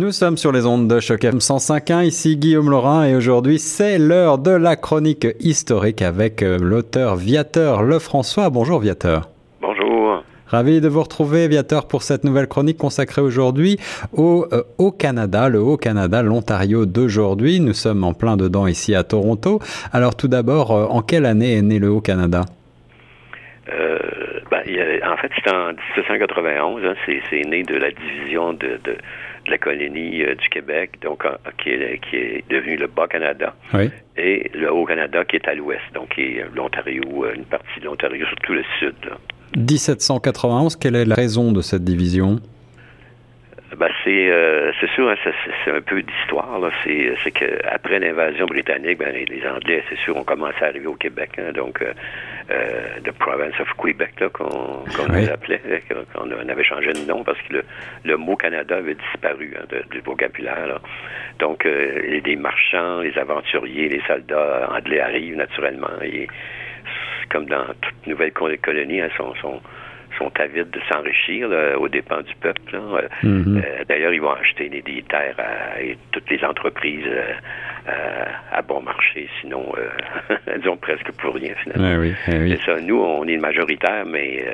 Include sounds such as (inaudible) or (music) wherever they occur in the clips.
Nous sommes sur les ondes de Choc FM 105.1, ici Guillaume Laurin et aujourd'hui c'est l'heure de la chronique historique avec euh, l'auteur Viateur Lefrançois. Bonjour Viateur. Bonjour. Ravi de vous retrouver, Viateur, pour cette nouvelle chronique consacrée aujourd'hui au euh, Haut-Canada, le Haut-Canada, l'Ontario d'aujourd'hui. Nous sommes en plein dedans ici à Toronto. Alors tout d'abord, euh, en quelle année est né le Haut-Canada? Euh, ben, en fait, c'est en 1791. Hein, c'est né de la division de, de, la colonie euh, du Québec, donc qui, est, qui est devenu le Bas-Canada. Et le Haut-Canada qui est à l'ouest, donc qui est l'Ontario, euh, une partie de l'Ontario, surtout le sud. 1791, quelle est la raison de cette division? Ben, c'est euh, c'est sûr, hein, c'est un peu d'histoire. C'est c'est que après l'invasion britannique, ben, les, Anglais, c'est sûr, ont commencé à arriver au Québec. Hein, donc, euh, euh, the province of Quebec, qu'on qu'on les appelait, (laughs) qu'on avait changé de nom parce que le, le mot Canada avait disparu hein, du vocabulaire. Donc, euh, les marchands, les aventuriers, les soldats anglais arrivent naturellement. Et comme dans toute nouvelle colonie, hein, sont, sont sont avides de s'enrichir aux dépens du peuple. Euh, mm-hmm. euh, d'ailleurs, ils vont acheter des, terres à, toutes les entreprises euh, à bon marché, sinon (laughs) elles ont presque pour rien finalement. C'est ça. Nous, on est majoritaire, mais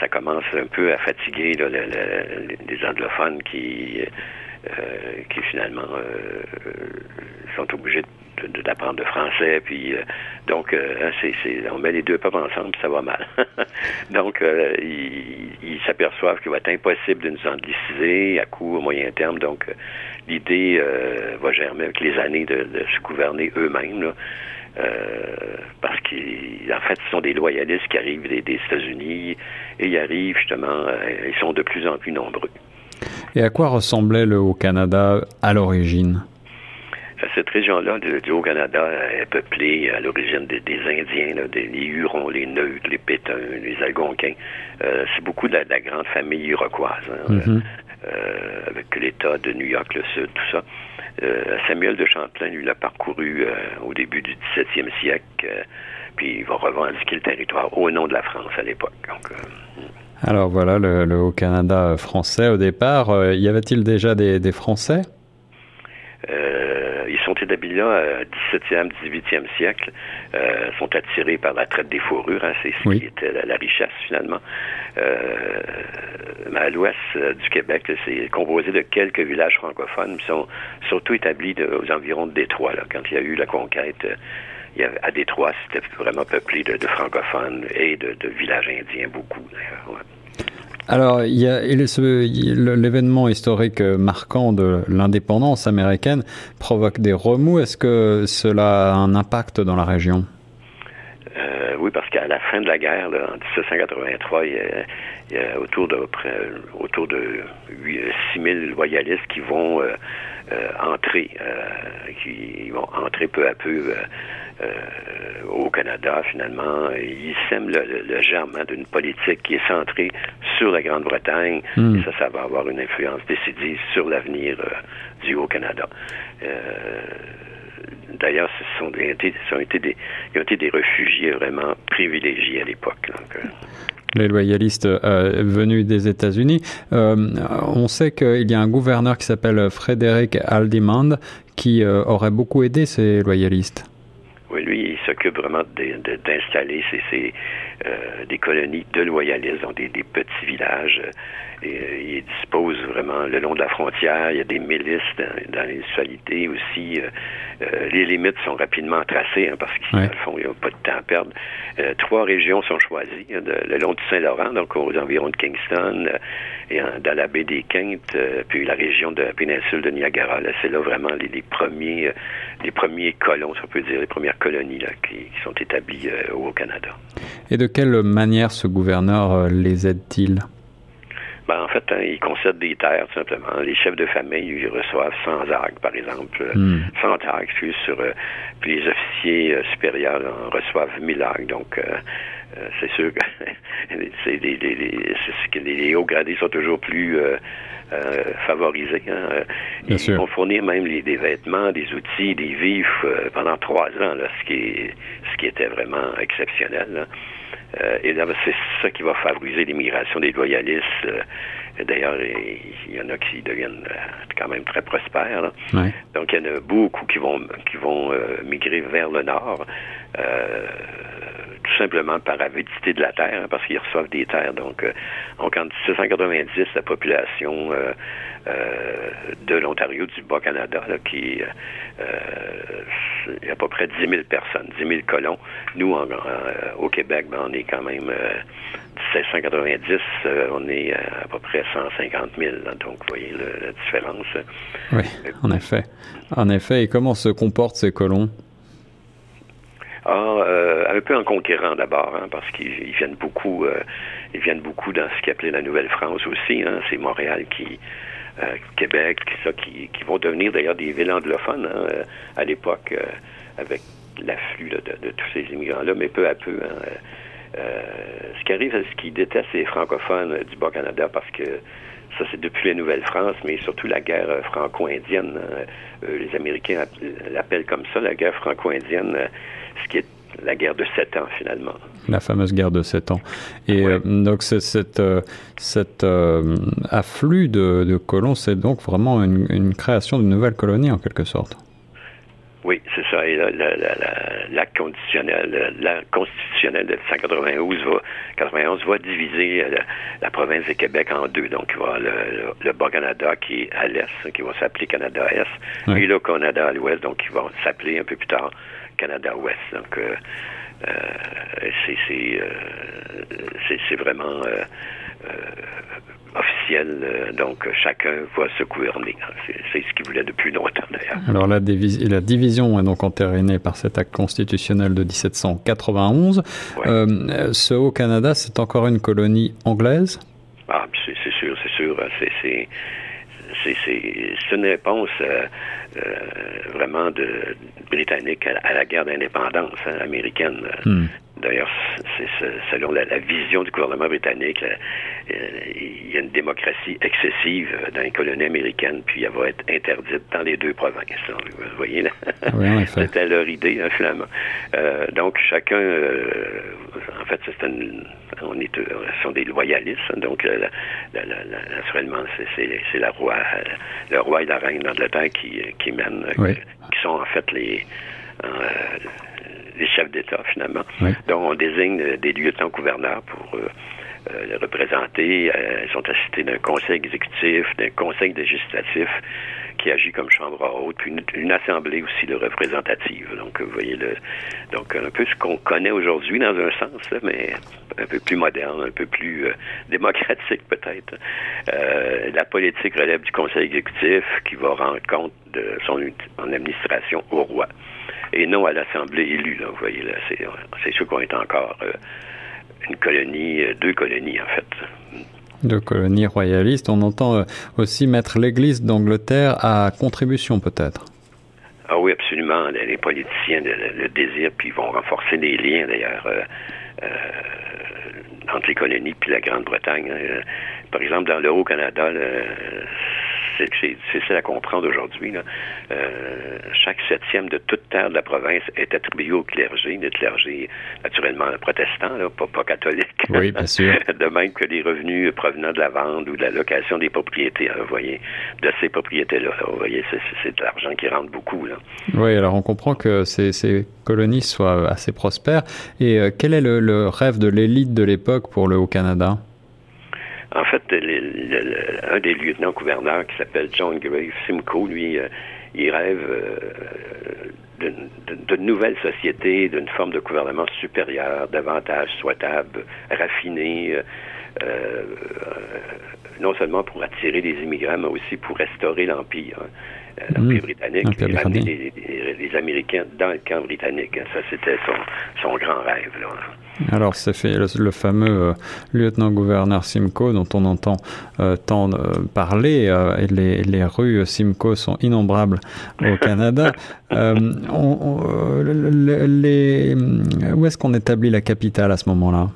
ça commence un peu à fatiguer les anglophones qui qui finalement sont obligés d'apprendre le français. Puis euh, donc, euh, hein, on met les deux peuples ensemble, ça va mal. (laughs) donc, euh, ils, s'aperçoivent qu'il va être impossible de nous angliciser à court, moyen terme. Donc, l'idée va germer avec les années de, se gouverner eux-mêmes. parce qu'en fait, ce sont des loyalistes qui arrivent des, des États-Unis et ils arrivent justement, ils sont de plus en plus nombreux. Et à quoi ressemblait le Haut-Canada à l'origine? Cette région-là du Haut-Canada est peuplée à l'origine des, Indiens, des, les Hurons, les Neutres, les Pétuns, les Algonquins. Euh, c'est beaucoup de la, grande famille iroquoise, hein, euh, avec l'État de New York, le Sud, tout ça. Euh, Samuel de Champlain, lui, l'a parcouru au début du 17e siècle, puis il va revendiquer le territoire au nom de la France à l'époque. alors voilà, le, Haut-Canada français au départ. y avait-il déjà des, des Français? Ils sont établis là 17e, 18e siècle, euh, sont attirés par la traite des fourrures, hein, c'est ce qui était la, richesse finalement. Euh, mais à l'ouest euh, du Québec, c'est composé de quelques villages francophones, qui sont surtout établis aux environs de Détroit. Là, quand il y a eu la conquête, il y avait, à Détroit, c'était vraiment peuplé de, francophones et de, villages indiens, beaucoup d'ailleurs. Alors, il y a l'événement historique marquant de l'indépendance américaine provoque des remous. Est-ce que cela a un impact dans la région? Euh, oui, parce qu'à la fin de la guerre, en 1783, il y, a, autour de autour de 6 000 loyalistes qui vont euh, euh, entrer, qui vont entrer peu à peu au Canada, finalement. Ils sèment le, le, germe hein, d'une politique qui est centrée sur la Grande-Bretagne. Hmm. Et ça, ça va avoir une influence décisive sur l'avenir euh, du Haut-Canada. Euh, d'ailleurs, ce sont, des, ce sont été des, ils ont été des réfugiés vraiment privilégiés à l'époque. Euh. les loyalistes venus des États-Unis. on sait qu'il y a un gouverneur qui s'appelle Frédéric Haldimand qui aurait beaucoup aidé ces loyalistes. Oui, lui, il s'occupe vraiment d'installer ces, euh, des colonies de loyalistes, donc des, petits villages. Et, euh, il dispose vraiment le long de la frontière. Il y a des milices dans, les municipalités aussi. Euh, les limites sont rapidement tracées hein, parce n'y a pas de temps à perdre. trois régions sont choisies hein, le long du Saint-Laurent, donc aux environs de Kingston, et dans la baie des Quintes, puis la région de la péninsule de Niagara. c'est là vraiment les, premiers, les premiers colons, si on peut dire, les premières colonies qui, sont établies au Canada. Et de quelle manière ce gouverneur euh, les aide-t-il? Ben, en fait, hein, il concède des terres, tout simplement. Les chefs de famille, ils reçoivent 100 arcs, par exemple, 100 hmm. arcs, sur, euh, puis les officiers euh, supérieurs en reçoivent 1000 arcs. Donc, c'est sûr que (laughs) c'est les, les, les, hauts gradés sont toujours plus favorisés. Hein. Ils vont fournir même des vêtements, des outils, des vifs pendant trois ans, là, ce qui est, ce qui était vraiment exceptionnel. et là, c'est ça qui va favoriser l'immigration des loyalistes D'ailleurs, il y en a qui deviennent euh, quand même très prospères. Donc, il y en a beaucoup qui vont qui vont euh, migrer vers le nord, euh, simplement par avidité de la terre, hein, parce qu'ils reçoivent des terres. Donc, en 1790, la population de l'Ontario, du Bas-Canada, qui a à peu près 10 000 personnes, 10 000 colons. Nous, au Québec, ben, on est quand même 1790, euh, on est à, peu près 150 000. donc, vous voyez la différence. Oui, en effet. En effet. Et comment se comportent ces colons? Ah, euh, un peu en conquérant d'abord, hein, parce qu'ils viennent beaucoup, euh, ils viennent beaucoup dans ce qu'appelait la Nouvelle-France aussi. Hein, c'est Montréal qui, Québec, ça, qui, vont devenir d'ailleurs des villes anglophones hein, à l'époque, avec l'afflux de, tous ces immigrants-là, mais peu à peu. Euh, ce qui arrive, ce qu'ils détestent les francophones du Bas-Canada parce que ça, c'est depuis la Nouvelle-France, mais surtout la guerre franco-indienne. Hein. Euh, les Américains l'appellent comme ça, la guerre franco-indienne, euh, ce qui est la guerre de sept ans, finalement. La fameuse guerre de sept ans. Et donc, cet afflux de, colons, c'est donc vraiment une, une création d'une nouvelle colonie, en quelque sorte. Oui, c'est ça. Et l'acte conditionnel, la constitutionnelle de 191 va, 91 va diviser euh, la, province de Québec en deux. Donc, il va avoir le, Bas-Canada qui est à l'est, qui va s'appeler Canada-Est, et le Canada à l'ouest, donc qui va s'appeler un peu plus tard Canada-Ouest. Donc, euh, euh, c'est vraiment officiel. Euh, donc, chacun va se gouverner. C'est ce qu'il voulait depuis longtemps, d'ailleurs. Alors, la, la, division est donc entérinée par cet acte constitutionnel de 1791. Euh, ce Haut-Canada, c'est encore une colonie anglaise? Ah, c'est sûr, c'est sûr. C'est c'est une réponse euh, vraiment de britannique à, la guerre d'indépendance hein, américaine. Hmm. D'ailleurs, c'est selon la, vision du gouvernement britannique, euh, il y a une démocratie excessive dans les colonies américaines, puis elle va être interdite dans les deux provinces. vous voyez, là? Oui, C'était (laughs) leur idée, hein, finalement. Euh, donc, chacun, euh, en fait, c'est on est, sont des loyalistes, hein, donc naturellement, c'est la roi, le roi et la reine d'Angleterre qui, qui mènent, qui sont en fait les les chefs d'État, finalement. Donc, on désigne des lieutenants-gouverneurs pour euh, euh, les représenter. Euh, ils sont assistés d'un conseil exécutif, d'un conseil législatif qui agit comme chambre haute, puis une, assemblée aussi de représentative. Donc, vous voyez, le, donc un peu ce qu'on connaît aujourd'hui dans un sens, mais un peu plus moderne, un peu plus (laughs) démocratique peut-être. la politique relève du conseil exécutif qui va rendre compte de son administration au roi et non à l'Assemblée élue. Là, vous voyez, là, c'est sûr qu'on est encore euh, une colonie, euh, deux colonies en fait. Deux colonies royalistes. On entend euh, aussi mettre l'Église d'Angleterre à contribution peut-être. Ah oui, absolument. Les, politiciens le, désirent, puis ils vont renforcer les liens d'ailleurs entre les colonies puis la Grande-Bretagne. Hein. Par exemple, dans le Haut-Canada, c'est ça à comprendre aujourd'hui. Euh, chaque septième de toute terre de la province est attribué au clergé, des clergés naturellement protestants, là, pas, pas catholiques. Oui, bien (laughs) sûr. de même que les revenus provenant de la vente ou de la location des propriétés, hein, vous voyez, de ces propriétés-là. vous voyez, c'est de l'argent qui rentre beaucoup. Là. Oui, alors on comprend que ces, ces colonies soient assez prospères. Et euh, quel est le rêve de l'élite de l'époque pour le Haut-Canada? En fait, un des lieutenants-gouverneurs qui s'appelle John Grave Simcoe, lui, euh, il rêve euh, d'une nouvelle société, d'une forme de gouvernement supérieur, davantage souhaitable, raffiné, non seulement pour attirer des immigrants, mais aussi pour restaurer l'Empire. Hein. L'Empire mmh. britannique, et ramener les, Américains dans le camp britannique. Hein. Ça, c'était son, son, grand rêve. Là. Alors, c'est fait le, fameux euh, lieutenant-gouverneur Simcoe dont on entend euh, tant euh, parler, et les, les, rues Simcoe sont innombrables au (laughs) Canada. On, les, où est-ce qu'on établit la capitale à ce moment-là?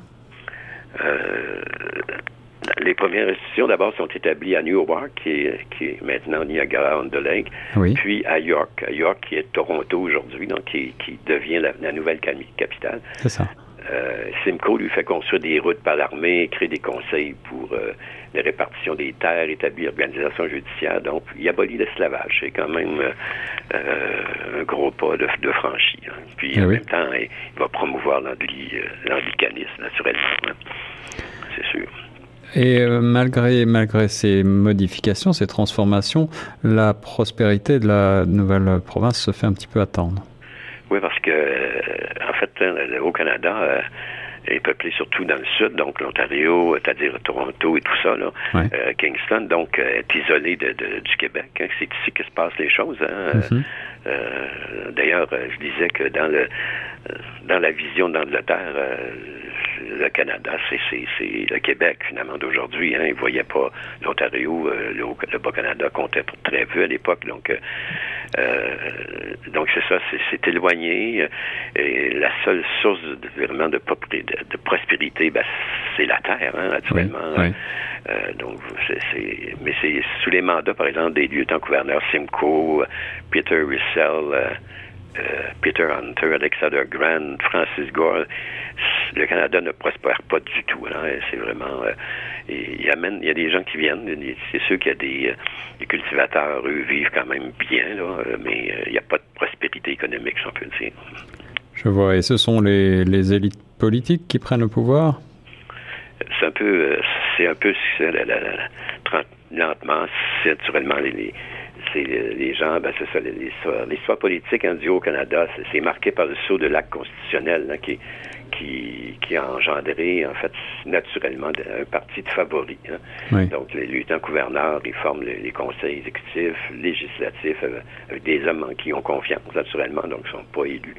Les premières institutions, d'abord, sont établies à Newark, qui est, qui est maintenant Niagara-on-the-Lake, puis à York, à York, qui est Toronto aujourd'hui, donc qui, qui devient la, la nouvelle capitale. C'est ça. Euh, Simcoe lui fait construire des routes par l'armée, créer des conseils pour euh, la répartition des terres, établir l'organisation judiciaire. Donc, il abolit l'esclavage. C'est quand même euh, un gros pas de, de franchi. Hein. Puis, eh en même temps, il, va promouvoir l'anglicanisme, naturellement. Hein. C'est sûr. Et malgré, malgré ces modifications, ces transformations, la prospérité de la nouvelle province se fait un petit peu attendre. Oui, parce que, fait, hein, au Canada, euh, est peuplé surtout dans le sud, donc l'Ontario, c'est-à-dire Toronto et tout ça, là, euh, Kingston, donc euh, est isolé de, du Québec. Hein. C'est ici que se passent les choses. Hein. Mm-hmm. D'ailleurs, je disais que dans le dans la vision d'Angleterre, le Canada, c'est le Québec, finalement, d'aujourd'hui. Hein. Ils ne voyaient pas l'Ontario, euh, le, Bas-Canada comptait pour très peu à l'époque. Donc, euh, euh, donc c'est ça, c'est éloigné. Et la seule source de, vraiment de, de, prospérité, ben, c'est la terre, hein, naturellement. donc, c'est, mais c'est sous les mandats, par exemple, des lieutenants-gouverneurs Simcoe, Peter Russell, Peter Hunter, Alexander Grant, Francis Gore, le Canada ne prospère pas du tout. C'est vraiment. Euh, il, amène, il y a des gens qui viennent. C'est sûr qu'il y a des, euh, des, cultivateurs, eux, vivent quand même bien, là, mais il n'y a pas de prospérité économique, si on peut dire. Je vois. Et ce sont les, les élites politiques qui prennent le pouvoir? C'est un peu. C'est un peu. La, la, la, lentement, c'est naturellement les c'est les gens, ben c'est ça, l'histoire politique hein, du Haut-Canada, c'est marqué par le saut de l'acte constitutionnel hein, qui, qui, qui, a engendré, en fait, naturellement, un parti de favoris. Hein. Donc, les lieutenants-gouverneurs, ils forment les, conseils exécutifs, législatifs, euh, avec des hommes en qui ont confiance, naturellement, donc ils ne sont pas élus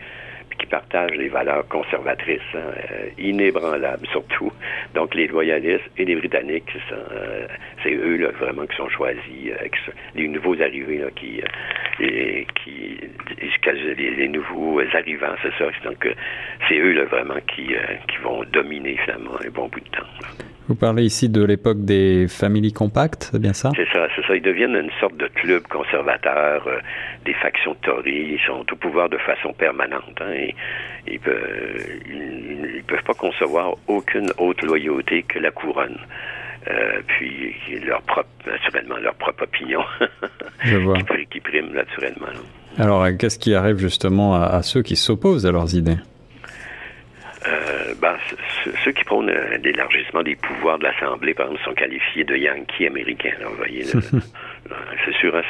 qui partagent les valeurs conservatrices, hein, euh, inébranlables surtout. Donc les loyalistes et les Britanniques, euh, c'est eux là, vraiment qui sont choisis, euh, les nouveaux arrivés qui, qui les, nouveaux arrivants, c'est ça. Donc c'est eux là, vraiment qui, qui vont dominer finalement un bon bout de temps. Vous parlez ici de l'époque des familles compactes, c'est bien ça? C'est ça, c'est ça. Ils deviennent une sorte de club conservateur, euh, des factions Tory, ils sont au pouvoir de façon permanente. Hein, et, ils, ils, peuvent pas concevoir aucune autre loyauté que la couronne. Euh, puis leur propre, naturellement, leur propre opinion Je (laughs) vois. qui, prime naturellement. Alors, qu'est-ce qui arrive justement à ceux qui s'opposent à leurs idées? Euh, ben, ceux qui prônent euh, l'élargissement des pouvoirs de l'Assemblée, par exemple, sont qualifiés de Yankees américains. vous voyez, (laughs) c'est sûr, hein,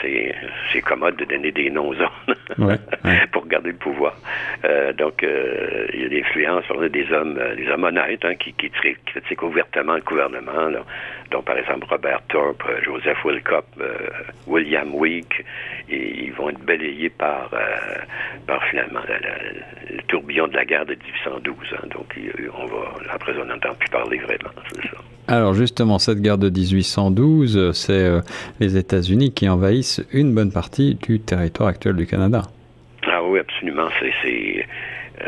c'est commode de donner des noms (laughs) ouais, pour garder le pouvoir. Euh, donc, euh, il y a l'influence des hommes, euh, des hommes honnêtes hein, qui, qui, critiquent ouvertement le gouvernement, là, dont par exemple Robert Thorpe, Joseph Wilcott, William Week, et ils vont être balayés par, par finalement le tourbillon de la guerre de 1812. Hein, donc, on va, après, on n'entend plus parler vraiment, c'est ça. Alors justement, cette guerre de 1812, c'est les États-Unis qui envahissent une bonne partie du territoire actuel du Canada. Ah oui, absolument. C'est, euh,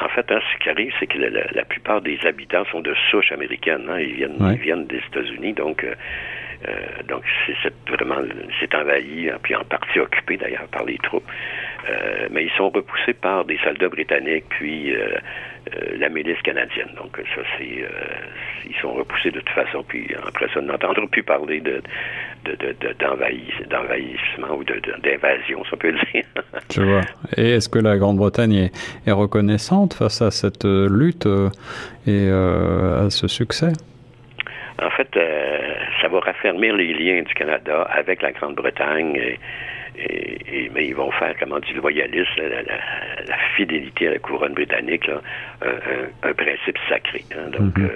en fait, hein, ce qui arrive, c'est que la, plupart des habitants sont de souche américaine. Hein. Ils, viennent, ils viennent des États-Unis, donc euh, euh, donc c'est vraiment c'est envahi, hein, puis en partie occupé d'ailleurs par les troupes. Euh, mais ils sont repoussés par des soldats britanniques, puis euh, la milice canadienne. Donc ça c'est ils sont repoussés de toute façon, puis après ça, on n'entendra plus parler de d'envahissement ou d'invasion, ça peut le dire. (laughs) Je vois. Et est-ce que la Grande-Bretagne est, est, reconnaissante face à cette lutte et à ce succès? En fait, ça va raffermir les liens du Canada avec la Grande-Bretagne. Et, et, mais ils vont faire, comment du loyalisme, la, fidélité à la couronne britannique, là, un, principe sacré. Hein. donc, mm-hmm.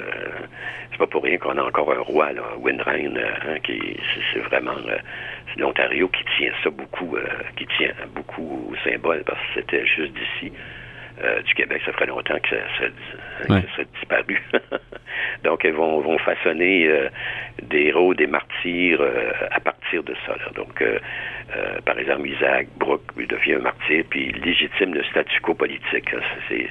c'est pas pour rien qu'on a encore un roi, là, Windrine, hein, qui c'est vraiment c'est l'Ontario qui tient ça beaucoup, qui tient beaucoup au symbole parce que c'était juste d'ici. Euh, du Québec, ça ferait longtemps que ça, ça, serait disparu. (laughs) Donc, elles vont, vont façonner euh, des héros, des martyrs euh, à partir de ça. Donc, par exemple, Isaac Brooke devient un martyr, puis légitime le statu quo politique. C'est,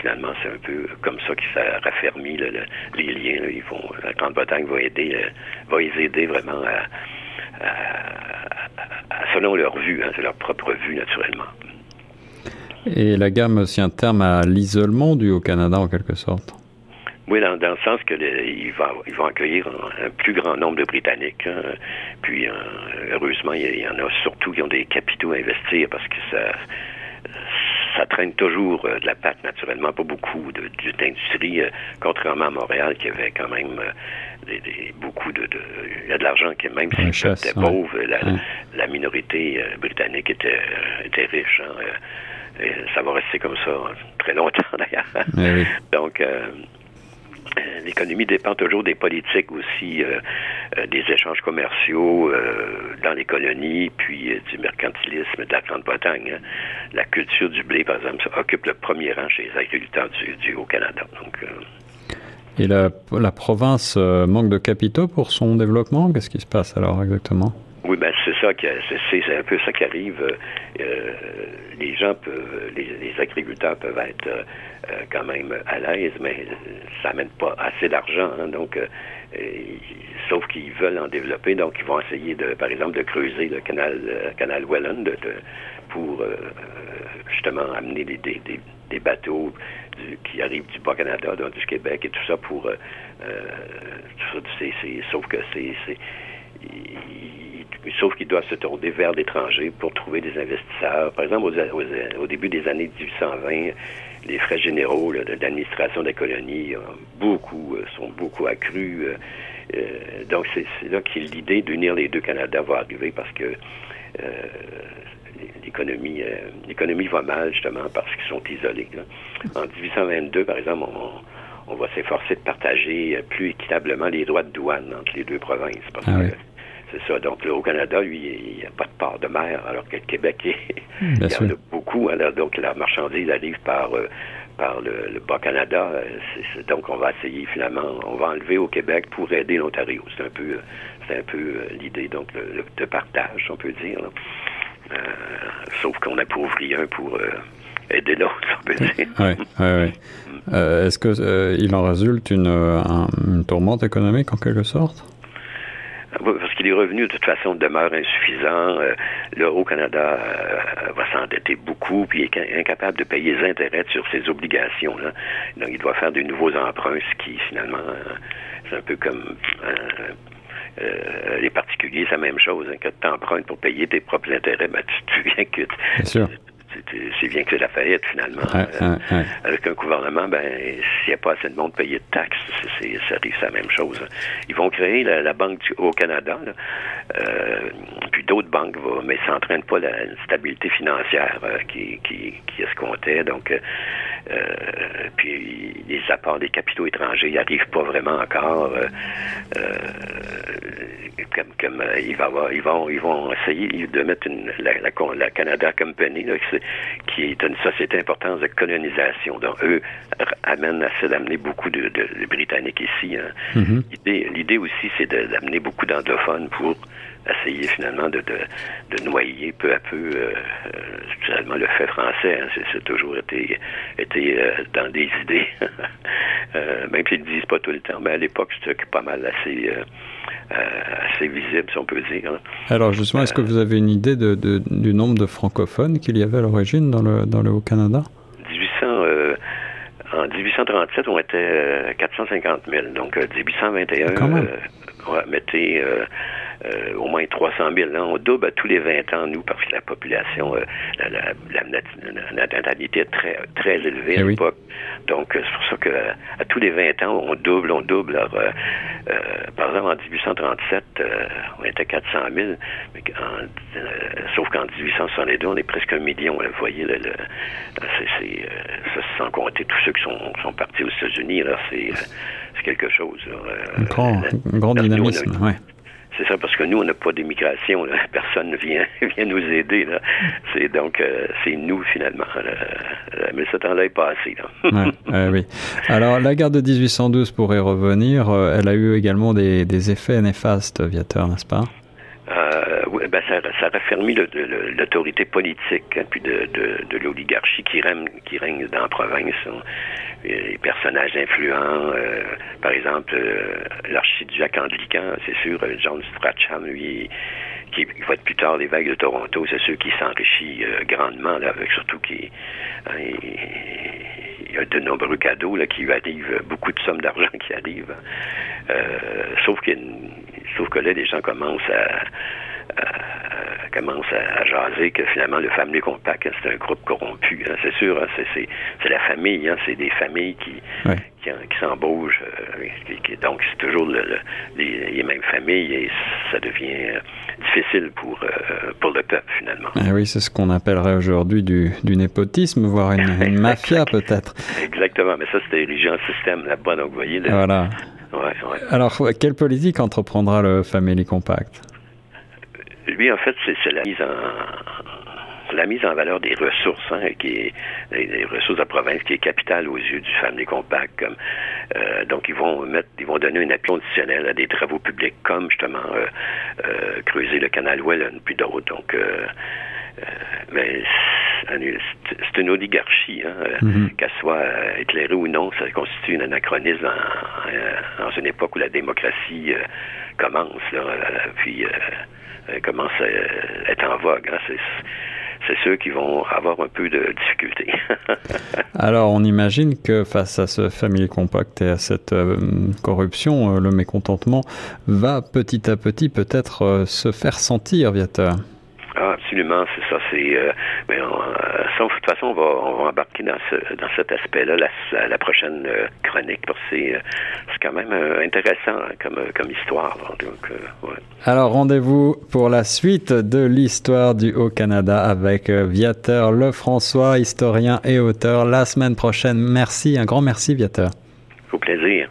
finalement c'est un peu comme ça qu'il ça raffermit les liens. Ils vont, la Grande-Bretagne va aider, va les aider vraiment selon leur vue, hein, c'est leur propre vue naturellement. Et la gamme aussi un terme à l'isolement du Haut-Canada en quelque sorte? Oui, dans, le sens que il va, ils vont accueillir un, plus grand nombre de Britanniques. Hein. Puis, euh, heureusement, il y, en a surtout qui ont des capitaux à investir parce que ça, ça traîne toujours euh, de la pâte, naturellement, pas beaucoup d'industrie, euh, contrairement à Montréal, qui avait quand même beaucoup de, Il y a de l'argent, qui même si c'était pauvre, la, minorité britannique était, était riche. Hein, et ça va rester comme ça très longtemps d'ailleurs. Eh Donc, l'économie dépend toujours des politiques aussi, euh, euh, des échanges commerciaux dans les colonies, puis du mercantilisme de la Grande-Bretagne. Hein. La culture du blé, par exemple, ça occupe le premier rang chez les agriculteurs du, Haut-Canada. Donc, et la, la province manque de capitaux pour son développement? Qu'est-ce qui se passe alors exactement? Oui, ben c'est ça c'est un peu ça qui arrive. Euh, les gens peuvent, les, agriculteurs peuvent être euh, quand même à l'aise, mais ça n'amène pas assez d'argent. Hein, donc, euh, sauf qu'ils veulent en développer, donc ils vont essayer de, par exemple, de creuser le canal, canal Welland pour justement amener des, bateaux qui arrivent du Bas-Canada, du Québec et tout ça pour. tout ça, sauf que c'est sauf qu'ils doivent se tourner vers l'étranger pour trouver des investisseurs. Par exemple, au début des années 1820, les frais généraux de l'administration des colonies beaucoup, euh, sont beaucoup accrus. Euh, euh, donc, c'est là que l'idée d'unir les deux Canada va arriver parce que l'économie l'économie va mal justement parce qu'ils sont isolés. En 1822, par exemple, on, va s'efforcer de partager plus équitablement les droits de douane entre les deux provinces parce ah que c'est ça. Donc, le Haut-Canada, lui, il n'y a pas de port de mer, alors que le Québec, il, y en a beaucoup. Alors, donc, la marchandise arrive par, euh, par le, Bas-Canada. Euh, donc, on va essayer, finalement, on va enlever au Québec pour aider l'Ontario. C'est un peu, c'est un peu euh, l'idée, donc, de partage, on peut dire. sauf qu'on appauvrit un pour aider l'autre, on peut dire. Oui, oui, oui. (laughs) Est-ce qu'il en résulte une, une tourmente économique, en quelque sorte? Parce que les revenus, de toute façon, demeurent insuffisants. Euh, le Haut-Canada euh, va s'endetter beaucoup, puis est incapable de payer les intérêts sur ses obligations. Là. Donc, il doit faire de nouveaux emprunts, ce qui, finalement, euh, c'est un peu comme... les particuliers, c'est la même chose. Hein, quand tu empruntes pour payer tes propres intérêts, ben, tu, tu viens que c'est bien que c'est la faillite finalement. Euh, avec un gouvernement, ben s'il n'y a pas assez de monde payé de taxes, ça arrive c'est la même chose. Ils vont créer la, banque au Canada, euh, puis d'autres banques vont, mais ça n'entraîne pas la, stabilité financière euh, qui, qui, qui escomptait. Donc puis les apports des capitaux étrangers n'arrivent pas vraiment encore. comme, comme il va avoir, ils vont ils vont essayer de mettre une, la, la, Canada Company là, qui est une société importante de colonisation. Donc, eux amènent assez d'amener beaucoup de, Britanniques ici. Hein. Mm-hmm. L'idée aussi, c'est d'amener beaucoup d'anglophones pour essayer finalement de, de, noyer peu à peu euh, euh le fait français. Hein. C'est toujours été, été euh, dans des idées, (laughs) euh, même s'ils ne disent pas tout le temps. Mais à l'époque, c'était pas mal assez, assez visible, si on peut dire. Hein. Alors justement, est-ce que vous avez une idée de, du nombre de francophones qu'il y avait à l'origine dans le, dans le Haut-Canada? 1800, en 1837, on était 450 000. Donc, 1821, mettez au moins 300 000. Là, on double à tous les 20 ans, nous, parce que la population, la, la, la, natalité est très, très élevée à eh l'époque. Donc, c'est pour ça qu'à à tous les 20 ans, on double, on double. Alors, par exemple, en 1837, on était 400 000, mais sauf qu'en 1862, on est presque un million. Vous voyez, le, c'est, ça, sans compter tous ceux qui sont, sont partis aux États-Unis. Alors, c'est quelque chose. un grand, grand dynamisme, oui. C'est ça, parce que nous, on n'a pas d'immigration. (laughs) Personne ne vient, (laughs) vient nous aider. (laughs) C'est donc, euh, c'est nous, finalement. Mais ce temps-là est passé. oui. Alors, la guerre de 1812, pour y revenir, euh, elle a eu également des, des effets néfastes, Viateur, n'est-ce pas? Euh, ben ça, ça raffermit l'autorité politique, hein, puis de, de, de l'oligarchie qui règne, qui règne dans la province. Hein. Les personnages influents, euh, par exemple, euh, l'archiduc anglican, c'est sûr, euh, John Strachan, lui, qui va être plus tard l'évêque de Toronto, c'est sûr qui s'enrichit euh, grandement, là, avec surtout qui hein, il, y a de nombreux cadeaux là, qui arrivent, beaucoup de sommes d'argent (laughs) qui arrivent. sauf qu'il sauf que là, les gens commencent à commence à, jaser que finalement le Family Compact, hein, c'est un groupe corrompu. Hein, c'est sûr, hein, c'est la famille, c'est des familles qui, qui, s'embauchent. Euh, donc c'est toujours les, mêmes familles et ça devient euh, difficile pour, euh, pour le peuple finalement. Ah oui, c'est ce qu'on appellerait aujourd'hui du, du, népotisme, voire une, (laughs) mafia peut-être. Exactement, mais ça c'était érigé en système là-bas, donc vous voyez. voilà. Alors, quelle politique entreprendra le Family Compact? Lui, en fait, c'est la mise en la mise en valeur des ressources, hein, qui est des, ressources de la province, qui est capitale aux yeux du Family Compact. Comme, euh, donc, ils vont mettre, ils vont donner un appui conditionnel à des travaux publics, comme justement euh, euh, creuser le canal Welland, puis d'autres. Donc, mais c'est une oligarchie, hein, mm-hmm. qu'elle soit éclairée ou non, ça constitue un anachronisme dans une époque où la démocratie commence. Puis euh, commence à être en vogue. Hein. C'est ceux qui vont avoir un peu de difficulté. (laughs) Alors, on imagine que face à ce family compact et à cette euh, corruption, euh, le mécontentement va petit à petit peut-être se faire sentir, Viateur. Ah, absolument, c'est ça. C'est, euh, mais euh, de toute façon, on va, on va embarquer dans, ce, dans cet aspect-là la, la prochaine euh, chronique parce que c'est, quand même intéressant comme, comme histoire. Donc, ouais. Alors, rendez-vous pour la suite de l'histoire du Haut-Canada avec Viateur Lefrançois, historien et auteur, la semaine prochaine. Merci, un grand merci, Viateur. Au plaisir.